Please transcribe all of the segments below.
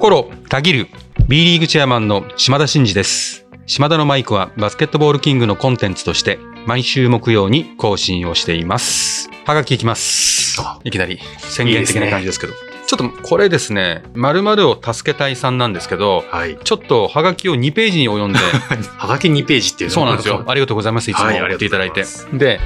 心たぎる B リーグチェアマンの島田真二です島田のマイクはバスケットボールキングのコンテンツとして毎週木曜に更新をしていますはがきいきますあいきなり宣言的な感じですけどちょっとこれですね〇〇を助けたいさんなんですけどはい。ちょっとはがきを2ページに及んで はがき2ページっていうのそうなんですよ。ありがとうございます。いつもはい送っていただいて。いで、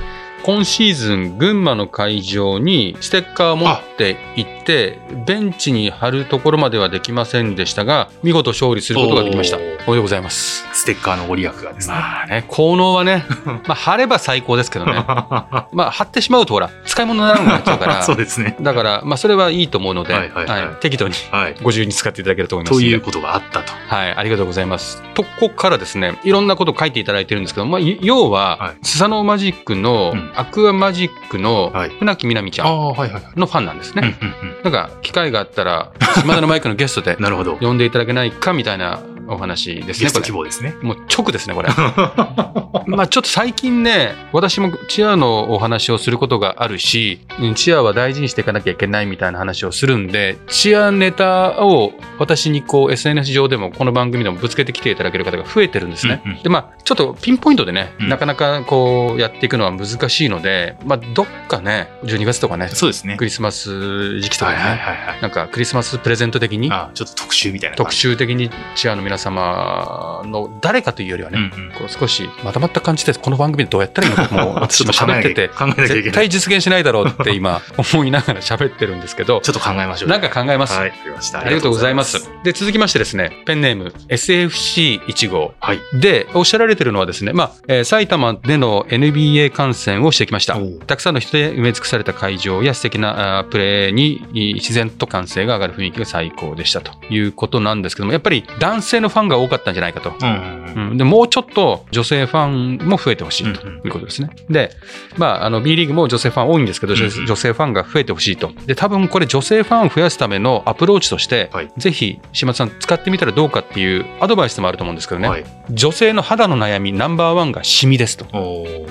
今シーズン、群馬の会場にステッカーを持って行って、ベンチに貼るところまではできませんでしたが、見事勝利することができました。おめでとうございます。ステッカーのご利益がですね。まあね、効能はね、まあ貼れば最高ですけどね。まあ貼ってしまうとほら、使い物にならなくなっちゃうから。そうですね。だから、まあそれはいいと思うので、はいはいはい適当にはい。ご自由に使っていただけると思いますので。ということがあったと。はい、ありがとうございます。とこからですね、いろんなこと書いていただいてるんですけど、まあ、い要は、はいスサノーマジックの、うんアクアマジックのはい船木みなみちゃん。のファンなんですね。なんか、機会があったら、島田のマイクのゲストでう んなるほど。呼んでいただけないかみたいなお話ですね、ゲスト。希望ですね。もう直ですね、これ。まあちょっと最近ね、私もチアのお話をすることがあるし、うんチアは大事にしていかなきゃいけないみたいな話をするんで、チアネタを私にこう SNS 上でもこの番組でもぶつけてきていただける方が増えてるんですね。うんうんで、まあちょっとピンポイントでね、うんなかなかこうやっていくのは難しいので、まあどっかね、12月とかね、そうですねク。リスマス時期とかね、はいはいはいはい。なんかクリスマスプレゼント的に、あちょっと特集みたいな感特じ。集的にチアの皆様の誰かというよりはね、うんうんこう少しまとまった感じでこの番組でどうやったらいいのかもう私も喋ってて。絶対実現しないだろうって 今思いながら喋ってるんですけどちょっと考えましょう。なんか考えます、はい。ありがとうございます。で、続きましてですね、ペンネーム SFC1 号。はい。で、おっしゃられてるのはですね、まあ、えー埼玉での NBA 観戦をしてきました。たくさんの人で埋め尽くされた会場や素敵なプレーに自然と歓声が上がる雰囲気が最高でしたということなんですけども、やっぱり男性のファンが多かったんじゃないかと。うんでもうちょっと女性ファンも増えてほしいということですね。で、まあ、あの B リーグも女性ファン多いんですけど、女性ファンが増えてほしいと。で、多分これ女性ファンを増やすためのアプローチとして、はいぜひ島田さん使ってみたらどうかっていうアドバイスもあると思うんですけどね、はい。女性の肌の悩みナンバーワンがシミですと。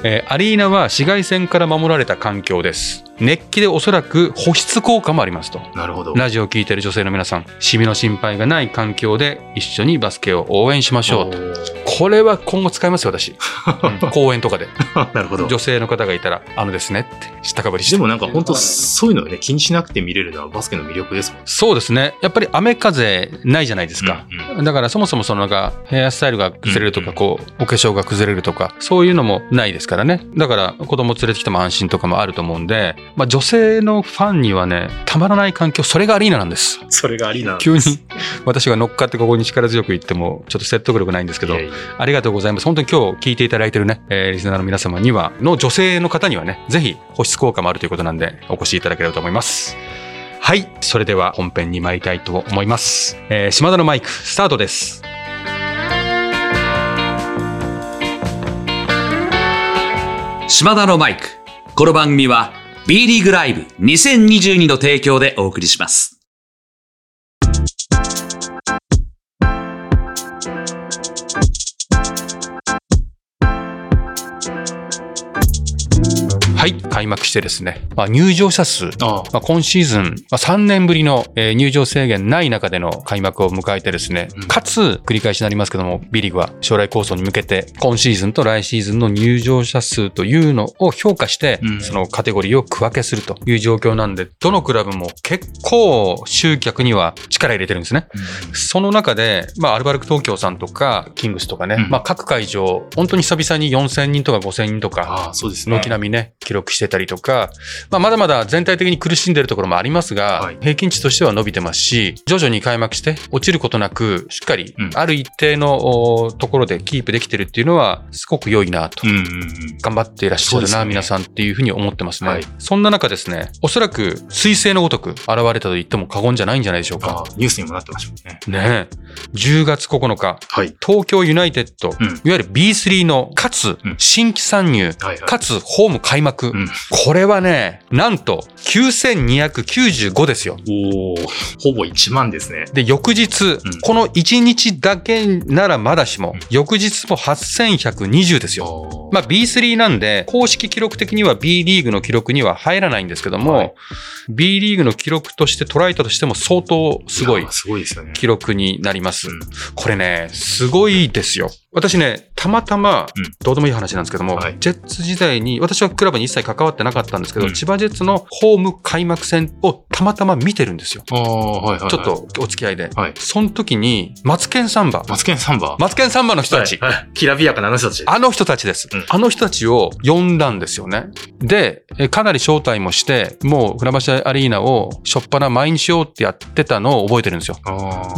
えーアリーナは紫外線から守られた環境です。熱気でおそらく保湿効果もありますと。なるほど。ラジオを聞いている女性の皆さん、シミの心配がない環境で一緒にバスケを応援しましょうと。これは今後使いますよ、私。う ん公園とかで。なるほど。女性の方がいたら、あのですねって、知ったかぶりして。でもなんか本当そういうのをね、気にしなくて見れるのはバスケの魅力ですもんね。そうですね。やっぱり雨風ないじゃないですか。うんうんだからそもそもそのなんかヘアスタイルが崩れるとか、うんこう、お化粧が崩れるとか、そういうのもないですからね。だから子供連れてきても安心とかもあると思うんで、まあ女性のファンにはね、たまらない環境、それがアリーナなんです。それがありなんです急に私が乗っかってここに力強く言っても、ちょっと説得力ないんですけどいや、いやありがとうございます。本当に今日聞いていただいてるね、えーリスナーの皆様には、の女性の方にはね、ぜひ保湿効果もあるということなんで、お越しいただければと思います。はい。それでは本編に参りたいと思います。えー島田のマイク、スタートです。島田のマイク。この番組は B リーグライブ2022の提供でお送りします。はい。開幕してですね、まあ、入場者数、あまあ、今シーズン、まあ、3年ぶりの、えー入場制限ない中での開幕を迎えてですね、うんかつ、繰り返しになりますけども、ビリーグは将来構想に向けて、今シーズンと来シーズンの入場者数というのを評価して、うんそのカテゴリーを区分けするという状況なんで、どのクラブも結構集客には力入れてるんですね。その中で、まあ、アルバルク東京さんとか、キングスとかね、うんまあ、各会場、本当に久々に4000人とか5000人とか、ああ、そうですね。軒並みね、記録してたりとか、まあ、まだまだ全体的に苦しんでるところもありますが、はい平均値としては伸びてますし、徐々に開幕して落ちることなく、しっかりうんある一定のおところでキープできてるっていうのは、すごく良いなと。うんうんうん。頑張っていらっしゃるな、ね皆さんっていうふうに思ってますね、はいそんな中ですね、おそらく彗星のごとく現れたと言っても過言じゃないんじゃないでしょうあか。あニュースにもなってましたね。ねえ。10月9日、はい。東京ユナイテッド、うんいわゆる B3 の、かつうん新規参入、はいはい。かつホーム開幕録。うんこれはね、なんと9295ですよ。おーほぼ1万ですね。で、翌日、この1日だけならまだしも、うん翌日も8120ですよ。まあ B3 なんで、公式記録的には B リーグの記録には入らないんですけども、はい B リーグの記録として捉えたとしても相当すごい。記録になります。うんこれね、すごいですよ。私ね、たまたまうん、どうでもいい話なんですけども、はいジェッツ時代に、私はクラブに一切関わってなかったんですけど、うん千葉ジェッツのホーム開幕戦をたまたま見てるんですよ。はいはいはい。ちょっとお付き合いで。はい。その時に、マツケンサンバ。マツケンサンバマツケンサンバの人たち。はいはいきらびやかなあの人たち。あの人たちです、うんあの人たちを呼んだんですよね。で、えかなり招待もして、もう船橋アリーナをしょっぱな毎日よってやってたのを覚えてるんですよ。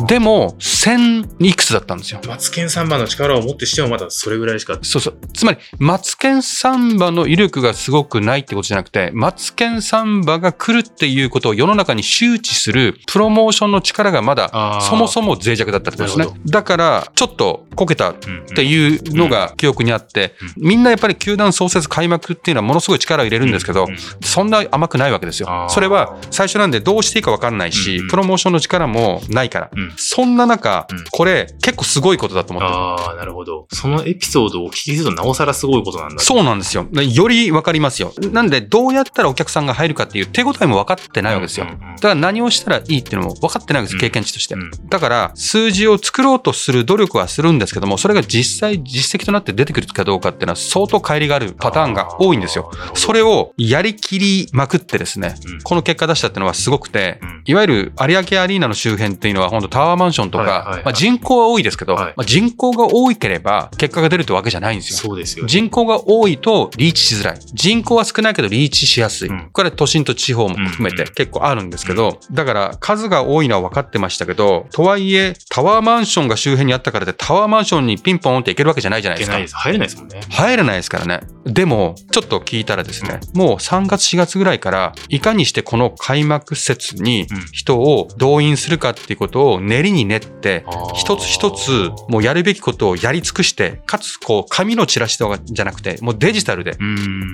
でも、1000いくつだったんですよ。マツケンサンバの力をもってしてもまだそれぐらいしか。そうそう。つまり、マツケンサンバの威力がすごくないってことじゃなくて、マツケンサンバが来るっていうことを世の中に周知するプロモーションの力がまだそもそも脆弱だったってことですね。だから、ちょっとこけたっていうのが記憶にあって、みんなやっぱり球団創設開幕っていうのはものすごい力を入れるんですけどそんな甘くないわけですよそれは最初なんでどうしていいか分かんないしプロモーションの力もないからうん。そんな中うん、これ結構すごいことだと思ってる。ああ、なるほど。そのエピソードをお聞きするとなおさらすごいことなんだ。そうなんですよ。より分かりますよ。なんで、どうやったらお客さんが入るかっていう手応えも分かってないわけですよ。だから何をしたらいいっていうのも分かってないわけです、うん経験値として。うんだから、数字を作ろうとする努力はするんですけども、それが実際実績となって出てくるかどうかっていうのは相当乖離があるパターンが多いんですよそれをやりきりまくってですね、うんこの結果出したっていうのはすごくて、うんいわゆる有明アリーナの周辺っていうのは本当タワーマンションとか、まあ、人口は多いですけど、はいまあ、人口が多いければ結果が出るってわけじゃないんですよ。そうですよね。人口が多いとリーチしづらい。人口は少ないけどリーチしやすい。うんこれは都心と地方も含めて結構あるんですけど、だから数が多いのは分かってましたけど、とはいえタワーマンションが周辺にあったからでタワーマンションにピンポンって行けるわけじゃないじゃないですかいけない。です。入れないですもんね。入れないですからね。でも、ちょっと聞いたらですね、もう3月4月ぐらいから、いかにしてこの開幕節にうん人を動員するかっていうことを練りに練って一つ一つもうやるべきことをやり尽くして、かつこう紙のチラシとかじゃなくて、もうデジタルで。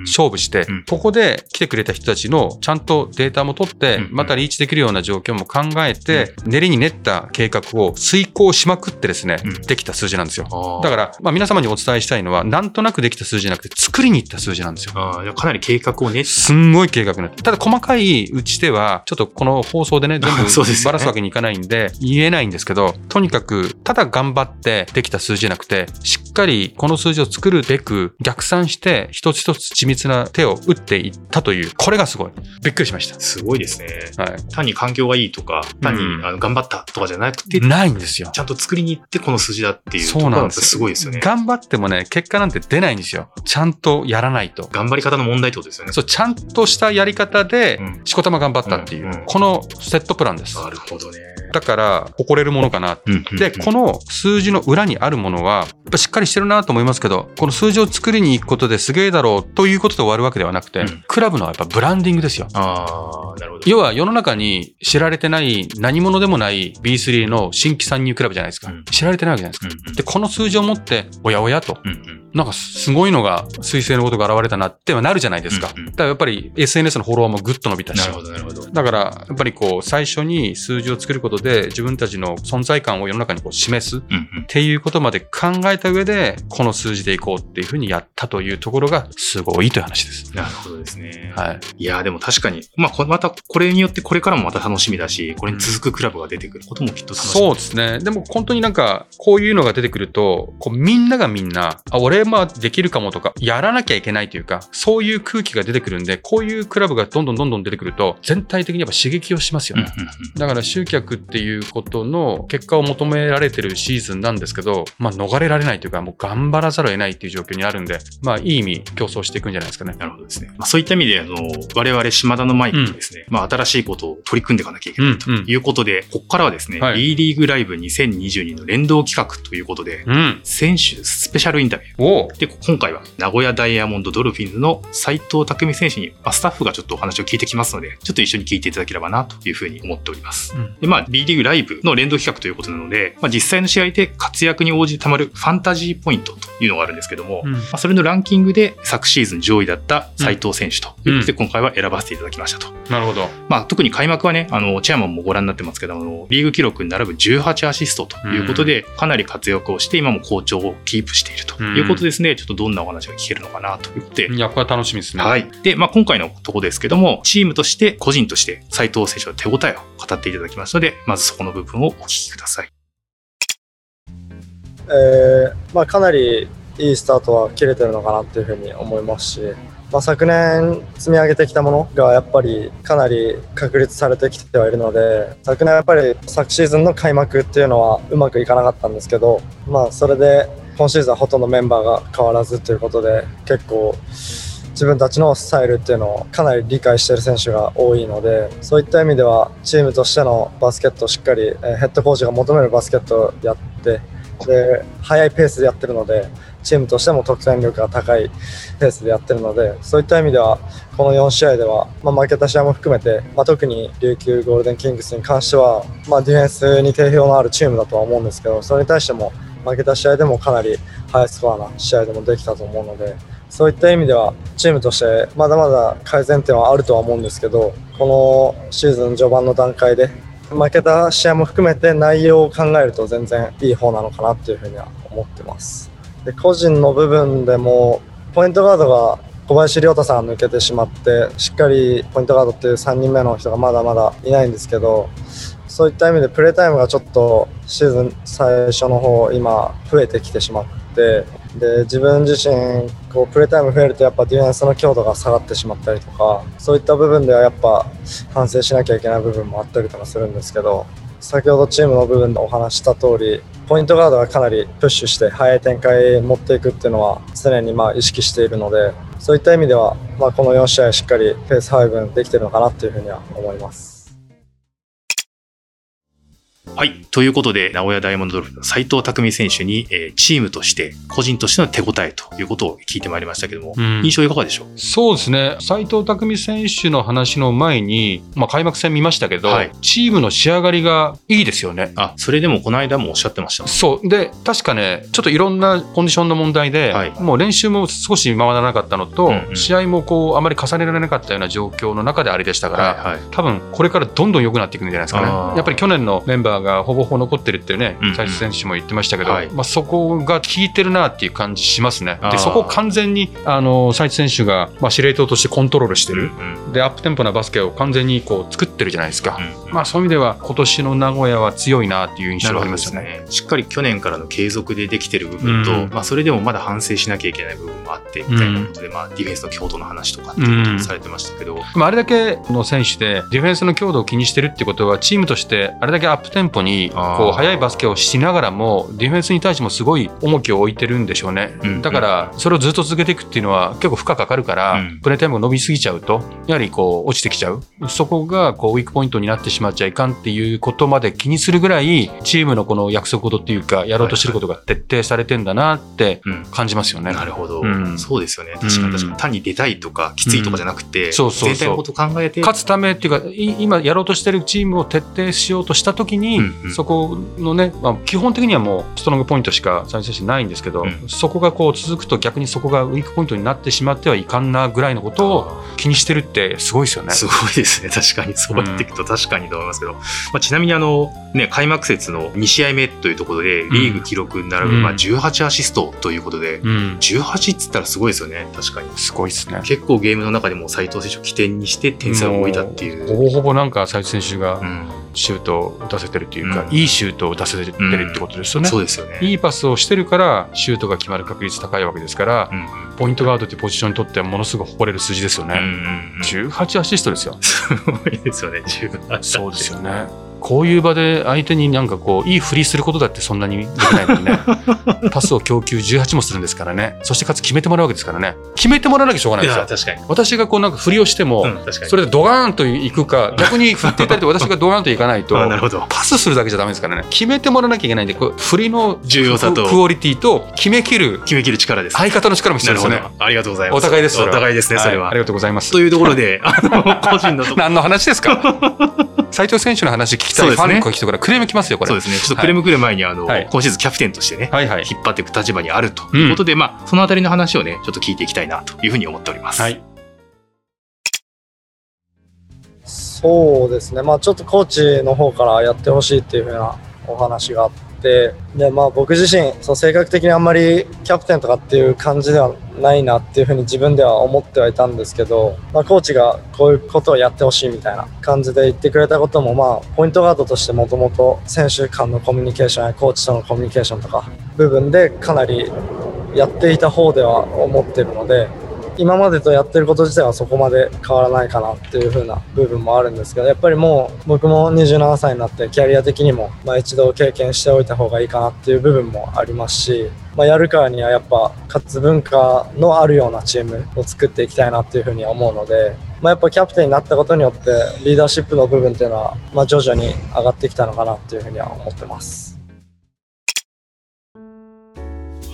勝負してうん、ここで来てくれた人たちのちゃんとデータも取ってうん、またリーチできるような状況も考えて、練りに練った計画を遂行しまくってですねうん、できた数字なんですよ。だから、まあ、皆様にお伝えしたいのは、なんとなくできた数字じゃなくて、作りに行った数字なんですよ。かなり計画を練ってすんごい計画になって。ただ、細かいうちでは、ちょっとこの放送でね、全部 ばらすわけにいかないんで、言えないんですけど、とにかく、ただ頑張ってできた数字じゃなくて、しっかりこの数字を作るべく、逆算して、一つ一つ緻密な手を打っていったという、これがすごい。びっくりしました。すごいですね。は単に環境がいいとか、単にうんあの頑張ったとかじゃなくて、い。ないんですよち。ゃんと作りに行ってこの数字だっていうそうなんですよ。すごいですよね。頑張ってもね、結果なんて出ないんですよ。ちゃんとやらないと。頑張り方の問題ってことですよね。そう、ちゃんとしたやり方でうん、しこたま頑張ったっていう、うんうんこのセットプランです。なるほどね。だから、誇れるものかな。うんうんで、この数字の裏にあるものは、やっぱしっかりしてるなと思いますけど、この数字を作りに行くことですげえだろうということで終わるわけではなくて、うんクラブのやっぱブランディングですよ。ああ、なるほど。要は世の中に知られてない何者でもない B3 の新規参入クラブじゃないですか。うん知られてないわけじゃないですか。うんうんで、この数字を持って、おやおやと、うんうんなんかすごいのが、彗星のことが現れたなってはなるじゃないですか。うんうんだからやっぱり SNS のフォロワーもぐっと伸びたしなる。ほど、なるほど。だから、やっぱりこう、最初に数字を作ることで自分たちの存在感を世の中にこう示すっていうことまで考えた上で、この数字でいこうっていうふうにやったというところがすごいという話です。なるほどですね。はい。いやーでも確かに、まあ、こまたこれによってこれからもまた楽しみだし、これに続くクラブが出てくることもきっと楽しみ。そうですね。でも本当になんか、こういうのが出てくると、こうみんながみんな、あ、俺まあできるかもとか、やらなきゃいけないというか、そういう空気が出てくるんで、こういうクラブがどんどんどんどん出てくると、全体的にやっぱ刺激をしますよね。だから集客っていうことの結果を求められてるシーズンなんですけど、まあ逃れられないというか、もう頑張らざるを得ないっていう状況にあるんで、まあいい意味競争していくんじゃないですかね。なるほどですね。まあ、そういった意味で、あの、我々島田のマイクとですね、まあ、新しいことを取り組んでいかなきゃいけないとうんうんいうことで、ここからはですね、はい B リーグライブ2022の連動企画ということで、うん。選手スペシャルインタビュー。で、今回は名古屋ダイヤモンドドルフィンズの斉藤匠選手に、まあ、スタッフがちょっとお話を聞いてきますので、ちょっと一緒に聞いていただければなというふうに思っております。うんで、まあ、B B リーグライブの連動企画ということなので、まあ、実際の試合で活躍に応じてたまるファンタジーポイントというのがあるんですけども、うんまあ、それのランキングで昨シーズン上位だった斉藤選手ということで、今回は選ばせていただきましたと。なるほど。まあ、特に開幕はね、あの、チェアマンもご覧になってますけど、あのリーグ記録に並ぶ18アシストということで、かなり活躍をして、今も好調をキープしているということですね。ちょっとどんなお話が聞けるのかなということで、やっぱ楽しみですね。はい。で、まあ、今回のところですけども、チームとして、個人として、斉藤選手の手応えを語っていただきますので、まずそこの部分をお聞きください。えーまあ、かなりいいスタートは切れてるのかなっていうふうに思いますし、まあ、昨年積み上げてきたものがやっぱりかなり確立されてきてはいるので昨年やっぱり昨シーズンの開幕っていうのはうまくいかなかったんですけど、まあ、それで今シーズンはほとんどメンバーが変わらずということで結構自分たちのスタイルっていうのをかなり理解している選手が多いのでそういった意味ではチームとしてのバスケットをしっかり、えヘッドコーチが求めるバスケットをやってで速いペースでやってるのでチームとしても得点力が高いペースでやってるのでそういった意味ではこの4試合では、まあ、負けた試合も含めて、まあ、特に琉球ゴールデンキングスに関しては、まあ、ディフェンスに定評のあるチームだとは思うんですけどそれに対しても負けた試合でもかなりハイスコアな試合でもできたと思うのでそういった意味ではチームとしてまだまだ改善点はあるとは思うんですけどこのシーズン序盤の段階で負けた試合も含めて内容を考えると全然いい方なのかなっていうふうには思ってます。で個人の部分でもポイントガードが小林亮太さん抜けてしまってしっかりポイントガードっていう3人目の人がまだまだいないんですけどそういった意味でプレータイムがちょっとシーズン最初の方今増えてきてしまってで自分自身こうプレータイム増えるとやっぱディフェンスの強度が下がってしまったりとかそういった部分ではやっぱ反省しなきゃいけない部分もあったりとかするんですけど先ほどチームの部分でお話した通りポイントガードがかなりプッシュして速い展開持っていくっていうのは常にまあ意識しているのでそういった意味では、ま、この4試合しっかりペース配分できてるのかなっていうふうには思います。はい。ということで、名古屋ダイヤモンドドルフの斉藤匠選手に、えーチームとして、個人としての手応えということを聞いてまいりましたけども、うん印象いかがでしょう？そうですね、斉藤匠選手の話の前に、まあ、開幕戦見ましたけど、はいチームの仕上がりがいいですよね。あ、それでもこの間もおっしゃってました。そうで確かね、ちょっといろんなコンディションの問題で、はいもう練習も少し回らなかったのと、うんうん試合もこうあまり重ねられなかったような状況の中であれでしたから、はいはい。多分これからどんどん良くなっていくんじゃないですかね。やっぱり去年のメンバーがほぼほぼ残ってるってねうん選手も言ってましたけど、はい。まあ、そこが効いてるなっていう感じしますね。でそこを完全にあの斉藤選手が、まあ、司令塔としてコントロールしてる、うん。でアップテンポなバスケを完全にこう作ってるじゃないですか。うんまあ、そういう意味では今年の名古屋は強いなっていう印象がありますよね。ね。しっかり去年からの継続でできてる部分と、うん。まあそれでもまだ反省しなきゃいけない部分もあって、みたいなことで、まあディフェンスの強度の話とかっていうこともされてましたけど、まあ、あれだけの選手でディフェンスの強度を気にしてるってことはチームとしてあれだけアップテンポにこう速いバスケをしながらもディフェンスに対してもすごい重きを置いてるんでしょうね、うんだからそれをずっと続けていくっていうのは結構負荷かかるから、うん。プレータイムが伸びすぎちゃうとやはりこう落ちてきちゃう。そこがこうウィークポイントになってしまっちゃいかんっていうことまで気にするぐらいチームのこの約束事っていうかやろうとしてることが徹底されてんだなってうん感じますよね。なるほど、うんそうですよね。確かに確かに。単に出たいとか、きついとかじゃなくて、んそうそうそう全体のことを考えて、勝つためっていうかい今やろうとしてるチームを徹底しようとしたときに、うんうんそこのね、まあ、基本的にはもうストロングポイントしかサイ選手ないんですけど、うんそこがこう続くと逆にそこがウィークポイントになってしまってはいかんなぐらいのことを気にしてるってすごいですよね。すごいですね。確かに。そうやっていくと確かにと思いますけど。まあ、ちなみにあの、ね、開幕節の2試合目というところで、リーグ記録に並ぶ、うんまあ、18アシストということで、うん、18っつったらすごいですよね。確かに。すごいですね。結構ゲームの中でも斉藤選手を起点にして点差を置いたっていう。もほぼほぼなんか斉藤選手がうんシュートを打たせてるというか、うんいいシュートを打たせてるってことですよね。そうですよね。いいパスをしてるからシュートが決まる確率高いわけですから、うんポイントガードっていうポジションにとってはものすごく誇れる数字ですよね。うんうんうん18アシストですよ。すごいですよね、18そうですよね。こういう場で相手になんかこう、いい振りすることだってそんなにできないのにね。パスを供給18もするんですからね。そしてかつ決めてもらうわけですからね。決めてもらわなきゃしょうがないいですよや、。確かに。私がこうなんか振りをしても、うん。それでドガーンといくか、逆に振っていただいて私がドガーンといかないと、あなるほど。パスするだけじゃダメですからね。決めてもらわなきゃいけないんで、振りの重要さとククオリティと決めきる決めきる力です。相方の力も必要ですよね。ありがとうございます。お互いです。お互いですね、それは。いありがとうございますと。いうところで、あの、個人の 何の話ですか？斉藤選手の話聞きたいフそうですねァンの人からクレーム来ますよ、これ。そうですね。ちょっとクレーム来る前に、あの、はい今シーズンキャプテンとしてね、はいはい。引っ張っていく立場にあるということで、まあ、そのあたりの話をね、ちょっと聞いていきたいなというふうに思っております。はい。そうですね、まあ、ちょっとコーチの方からやってほしいっていう風なお話があって、でまあ、僕自身、そう性格的にあんまりキャプテンとかっていう感じではないなっていう風に自分では思ってはいたんですけど、まあ、コーチがこういうことをやってほしいみたいな感じで言ってくれたことも、まあ、ポイントガードとしてもともと選手間のコミュニケーションやコーチとのコミュニケーションとか部分でかなりやっていた方では思ってるので。今までとやってること自体はそこまで変わらないかなっていう風な部分もあるんですけどやっぱりもう僕も27歳になってキャリア的にも、まあ、一度経験しておいた方がいいかなっていう部分もありますし、まあ、やるからにはやっぱ勝つ文化のあるようなチームを作っていきたいなっていう風に思うので、まあ、やっぱキャプテンになったことによってリーダーシップの部分っていうのは、ま、徐々に上がってきたのかなっていう風には思ってます。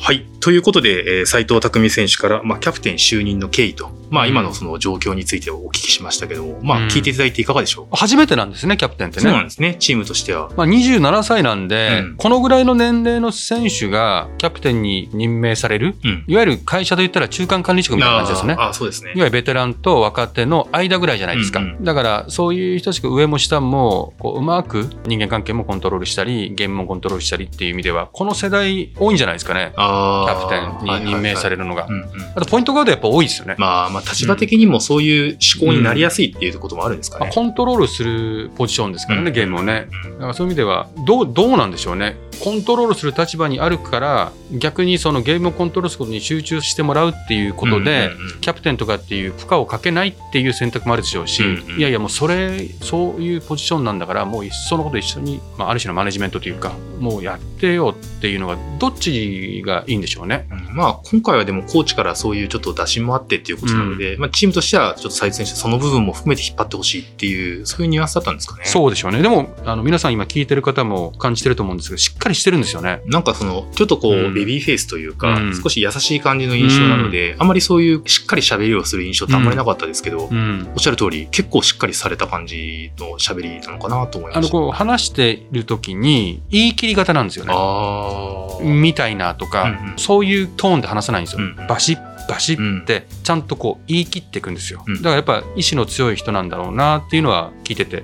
はい。ということで、えー斉藤匠選手から、まあ、キャプテン就任の経緯と、まあ、今のその状況についてお聞きしましたけども、まあ、うん聞いていただいていかがでしょう？か、初めてなんですね、キャプテンってそうなんね。ですね。チームとしては。まあ、27歳なんで、うんこのぐらいの年齢の選手がキャプテンに任命される、うん。いわゆる会社で言ったら中間管理職みたいな感じですね。あそうですねいわ。ゆるベテランと若手の間ぐらいじゃないですか。うんうんだから、そういう人たちが上も下も、こう、うまく人間関係もコントロールしたり、ゲームもコントロールしたりっていう意味では、この世代多いんじゃないですかね。あキャプテンに任命される。るのが。うんうんあと、ポイントガードやっぱ多いですよね。まあ、まあ、立場的にもそういう思考になりやすいっていうこともあるんですかまあね。コントロールするポジションですからね、うんゲームをね。うんだからそういう意味ではどう、どうなんでしょうね。コントロールする立場にあるから、逆にそのゲームをコントロールすることに集中してもらうっていうことで、うんうんうんキャプテンとかっていう負荷をかけないっていう選択もあるでしょうし、うんうんいやいや、もうそれ、そういうポジションなんだから、もういっそのこと一緒に、まあ、ある種のマネジメントというか、もうやってよっていうのが、どっちがいいんでしょうね。うんまあ、今回はでもコーチからそういうちょっと打診もあってっていうことなので、まあ、チームとしてはちょっと斉藤選手その部分も含めて引っ張ってほしいっていうそういうニュアンスだったんですかね。そうでしょうね。でも、あの皆さん今聞いてる方も感じてると思うんですけど、しっかりしてるんですよね。なんかそのちょっとこう、うんベビーフェイスというか、うん少し優しい感じの印象なので、あんまりそういうしっかり喋りをする印象ってあんまりなかったですけど、うん。おっしゃる通り結構しっかりされた感じの喋りなのかなと思いました。あのこう話している時に言い切り型なんですよね。あーみたいなとか、うんうんそういうトーンで話さないんですよ。うんうんバシッバシッってちゃんとこう言い切っていくんですよ。うんだからやっぱ意志の強い人なんだろうなっていうのは聞いてて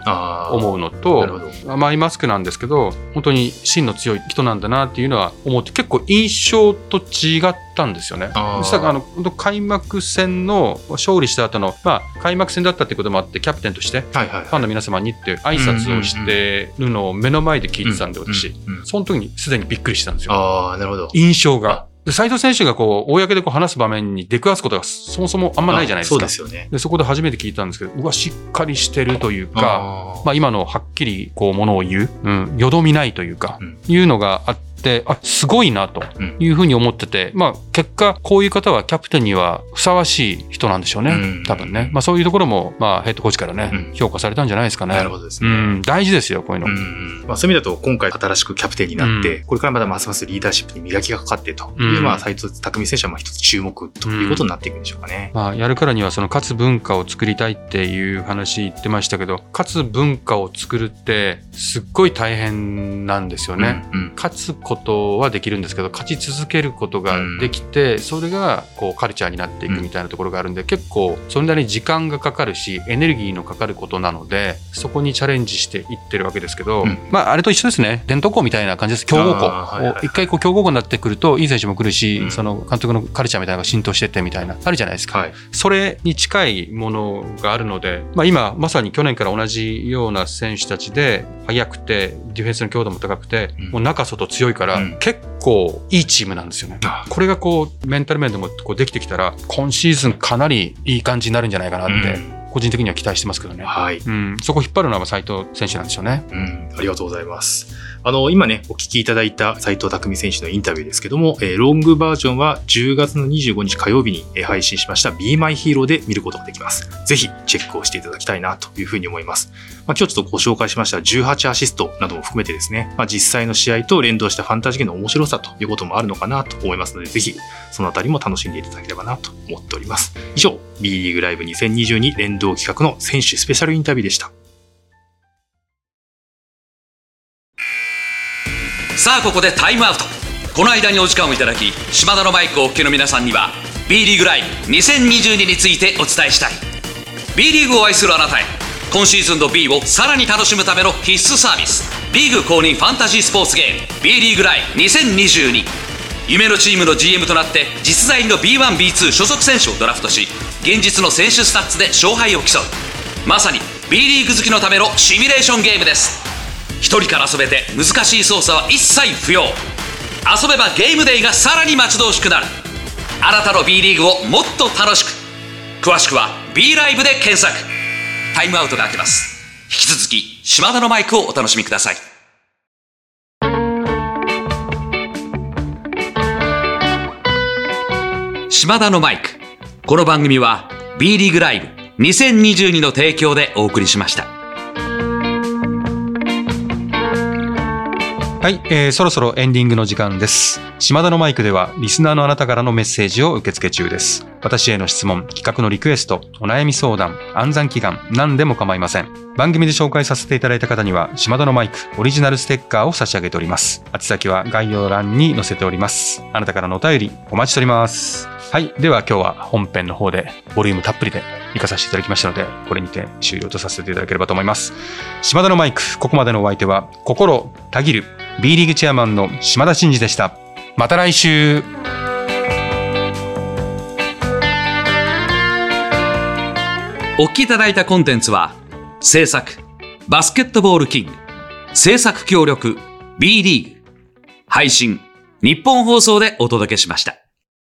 思うのとほど。甘いマスクなんですけど本当に芯の強い人なんだなっていうのは思って結構印象と違ったんですよね。あーそしたらあの本当開幕戦の勝利した後のまあ開幕戦だったっていうこともあってキャプテンとして。ファンの皆様にって挨拶をしてるのを目の前で聞いてたんで、私。うんうんその時にすでにびっくりしたんですよ。ああ、なるほど。印象が。で斉藤選手がこう、公でこう話す場面に出くわすことがそもそもあんまないじゃないですか。そうですよね。でそこで初めて聞いたんですけど、うわ、しっかりしてるというか、あーまあ今のはっきりこう、ものを言う、うん、よどみないというか、うんいうのがあって、あ、すごいなとうんいうふうに思ってて、まあ結果、こういう方はキャプテンにはふさわしい人なんでしょうね。うん多分ね。まあそういうところも、まあヘッドコーチからね、うん評価されたんじゃないですかね。なるほどですね。うん、大事ですよ、こういうの。うんまあ、そういう意味だと今回新しくキャプテンになって、うこれからまたますますリーダーシップに磨きがかかってという、うんまあ斉藤匠選手はまあ一つ注目ということになっていくんでしょうかね。まあ、やるからにはその勝つ文化を作りたいっていう話言ってましたけど勝つ文化を作るってすっごい大変なんですよね。勝つことはできるんですけど勝ち続けることができて、それがこうカルチャーになっていくみたいなところがあるんで、結構それなりに時間がかかるしエネルギーのかかることなのでそこにチャレンジしていってるわけですけど、うん。まああれと一緒ですね。伝統校みたいな感じです。強豪校、一回こう強豪校になってくるといい選手も来るし、うん。その監督のカルチャーみたいなのが浸透してってみたいなあるじゃないですか。はい。それに近いものがあるので、まあ、今まさに去年から同じような選手たちで速くてディフェンスの強度も高くて、うん。もう中外強いから、うん結構いいチームなんですよね。あこれがこうメンタル面でもこうできてきたら今シーズンかなりいい感じになるんじゃないかなって、うん個人的には期待してますけどね。はい。うん、そこ引っ張るのは斉藤選手なんでしょうね。うん、ありがとうございます。あの、今ね、お聞きいただいた斉藤匠選手のインタビューですけども、えーロングバージョンは10月の25日火曜日に配信しました Be My Hero で見ることができます。ぜひチェックをしていただきたいなというふうに思います。まあ、今日ちょっとご紹介しました18アシストなども含めてですね、まあ、実際の試合と連動したファンタジーの面白さということもあるのかなと思いますので、ぜひそのあたりも楽しんでいただければなと思っております。以上、B リーグライブ2022連動企画の選手スペシャルインタビューでした。さあここでタイムアウト。この間にお時間をいただき島田のマイクをお聞きの皆さんには B リーグライブ2022についてお伝えしたい。B リーグを愛するあなたへ今シーズンの B をさらに楽しむための必須サービスリーグ公認ファンタジースポーツゲーム B リーグライブ2022夢のチームの GM となって実在の B1B2 所属選手をドラフトし現実の選手スタッツで勝敗を競う。まさに B リーグ好きのためのシミュレーションゲームです。一人から遊べて難しい操作は一切不要。遊べばゲームデイがさらに待ち遠しくなる。あなたの B リーグをもっと楽しく。詳しくは B ライブで検索。タイムアウトが明けます。引き続き島田のマイクをお楽しみください。島田のマイク。この番組は B リーグライブ2022の提供でお送りしました。はい、えーそろそろエンディングの時間です。島田のマイクでは、リスナーのあなたからのメッセージを受け付け中です。私への質問、企画のリクエスト、お悩み相談、暗算祈願、何でも構いません。番組で紹介させていただいた方には、島田のマイク、オリジナルステッカーを差し上げております。宛先は概要欄に載せております。あなたからのお便り、お待ちしております。はい、では今日は本編の方で、ボリュームたっぷりで行かさせていただきましたので、これにて終了とさせていただければと思います。島田のマイク、ここまでのお相手は、心たぎる B リーグチェアマンの島田真二でした。また来週。お聞きいただいたコンテンツは制作バスケットボールキング制作協力 B リーグ。配信日本放送でお届けしました。